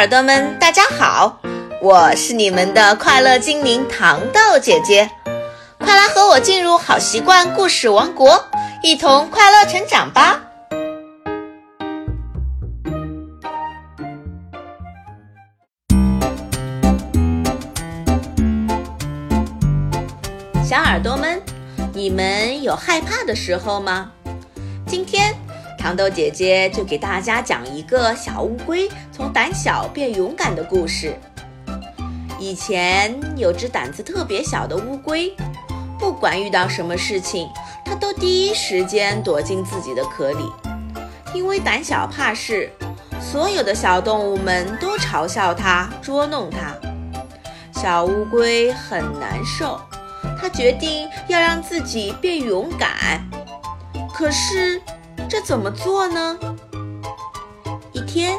耳朵们，大家好，我是你们的快乐精灵糖豆姐姐，快来和我进入好习惯故事王国，一同快乐成长吧！小耳朵们，你们有害怕的时候吗？今天。糖豆姐姐就给大家讲一个小乌龟从胆小变勇敢的故事。以前有只胆子特别小的乌龟，不管遇到什么事情，它都第一时间躲进自己的壳里。因为胆小怕事，所有的小动物们都嘲笑它、捉弄它。小乌龟很难受，它决定要让自己变勇敢。可是。这怎么做呢？一天，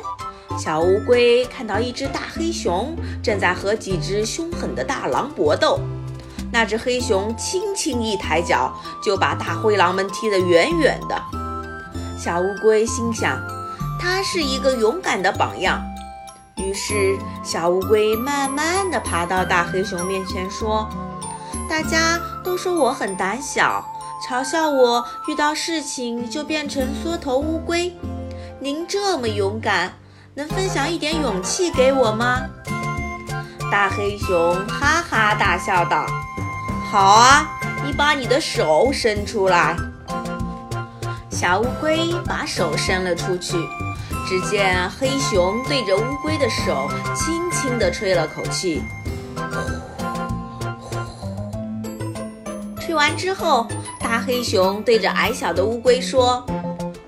小乌龟看到一只大黑熊正在和几只凶狠的大狼搏斗。那只黑熊轻轻一抬脚，就把大灰狼们踢得远远的。小乌龟心想，它是一个勇敢的榜样。于是，小乌龟慢慢地爬到大黑熊面前，说：“大家都说我很胆小。”嘲笑我遇到事情就变成缩头乌龟，您这么勇敢，能分享一点勇气给我吗？大黑熊哈哈大笑道：“好啊，你把你的手伸出来。”小乌龟把手伸了出去，只见黑熊对着乌龟的手轻轻地吹了口气，吹完之后。大黑熊对着矮小的乌龟说：“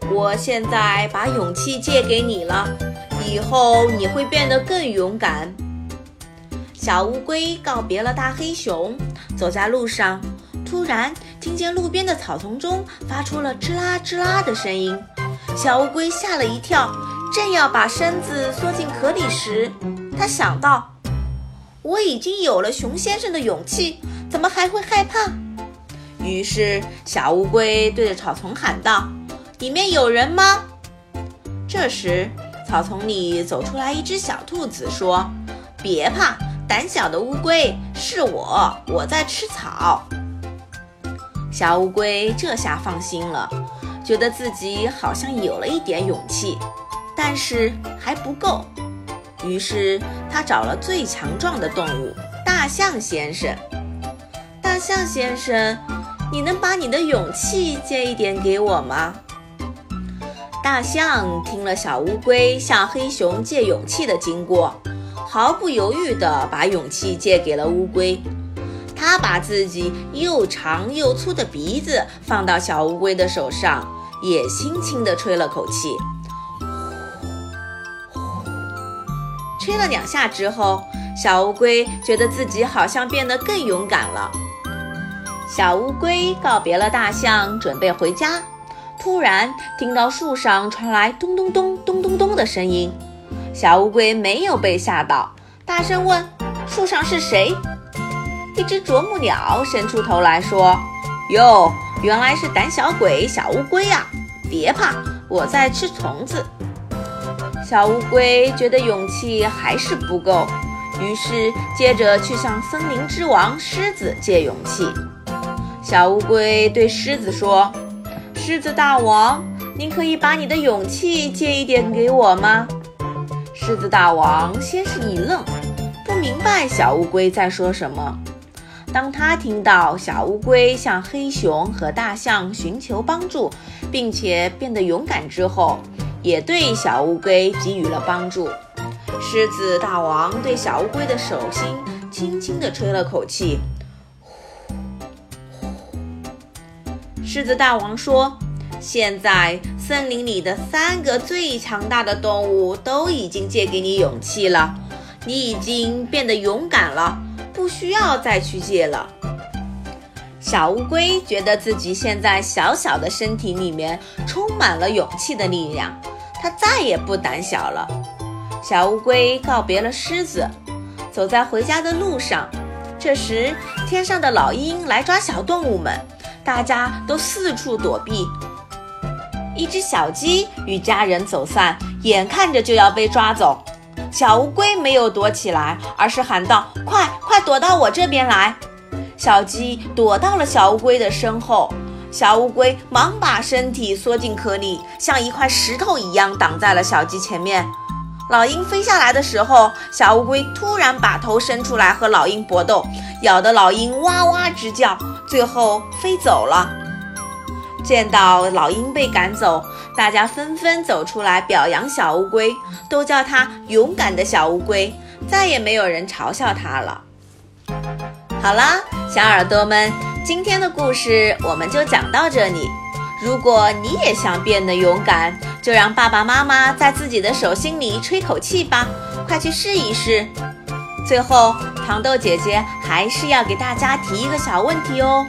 我现在把勇气借给你了，以后你会变得更勇敢。”小乌龟告别了大黑熊，走在路上，突然听见路边的草丛中发出了吱啦吱啦的声音。小乌龟吓了一跳，正要把身子缩进壳里时，他想到：“我已经有了熊先生的勇气，怎么还会害怕？”于是，小乌龟对着草丛喊道：“里面有人吗？”这时，草丛里走出来一只小兔子，说：“别怕，胆小的乌龟是我，我在吃草。”小乌龟这下放心了，觉得自己好像有了一点勇气，但是还不够。于是，他找了最强壮的动物——大象先生。大象先生。你能把你的勇气借一点给我吗？大象听了小乌龟向黑熊借勇气的经过，毫不犹豫地把勇气借给了乌龟。他把自己又长又粗的鼻子放到小乌龟的手上，也轻轻地吹了口气，呼呼，吹了两下之后，小乌龟觉得自己好像变得更勇敢了。小乌龟告别了大象，准备回家。突然听到树上传来咚咚咚咚咚咚的声音。小乌龟没有被吓到，大声问：“树上是谁？”一只啄木鸟伸出头来说：“哟，原来是胆小鬼小乌龟呀！别怕，我在吃虫子。”小乌龟觉得勇气还是不够，于是接着去向森林之王狮子借勇气。小乌龟对狮子说：“狮子大王，您可以把你的勇气借一点给我吗？”狮子大王先是一愣，不明白小乌龟在说什么。当他听到小乌龟向黑熊和大象寻求帮助，并且变得勇敢之后，也对小乌龟给予了帮助。狮子大王对小乌龟的手心轻轻地吹了口气。狮子大王说：“现在森林里的三个最强大的动物都已经借给你勇气了，你已经变得勇敢了，不需要再去借了。”小乌龟觉得自己现在小小的身体里面充满了勇气的力量，它再也不胆小了。小乌龟告别了狮子，走在回家的路上。这时，天上的老鹰来抓小动物们。大家都四处躲避。一只小鸡与家人走散，眼看着就要被抓走。小乌龟没有躲起来，而是喊道：“快快躲到我这边来！”小鸡躲到了小乌龟的身后，小乌龟忙把身体缩进壳里，像一块石头一样挡在了小鸡前面。老鹰飞下来的时候，小乌龟突然把头伸出来和老鹰搏斗，咬得老鹰哇哇直叫，最后飞走了。见到老鹰被赶走，大家纷纷走出来表扬小乌龟，都叫它勇敢的小乌龟，再也没有人嘲笑它了。好啦，小耳朵们，今天的故事我们就讲到这里。如果你也想变得勇敢，就让爸爸妈妈在自己的手心里吹口气吧，快去试一试。最后，糖豆姐姐还是要给大家提一个小问题哦。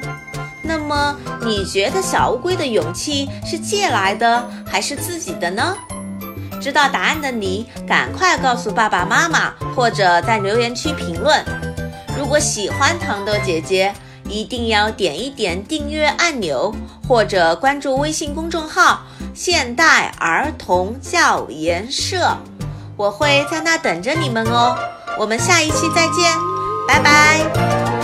那么，你觉得小乌龟的勇气是借来的还是自己的呢？知道答案的你，赶快告诉爸爸妈妈，或者在留言区评论。如果喜欢糖豆姐姐，一定要点一点订阅按钮，或者关注微信公众号“现代儿童教研社”，我会在那等着你们哦。我们下一期再见，拜拜。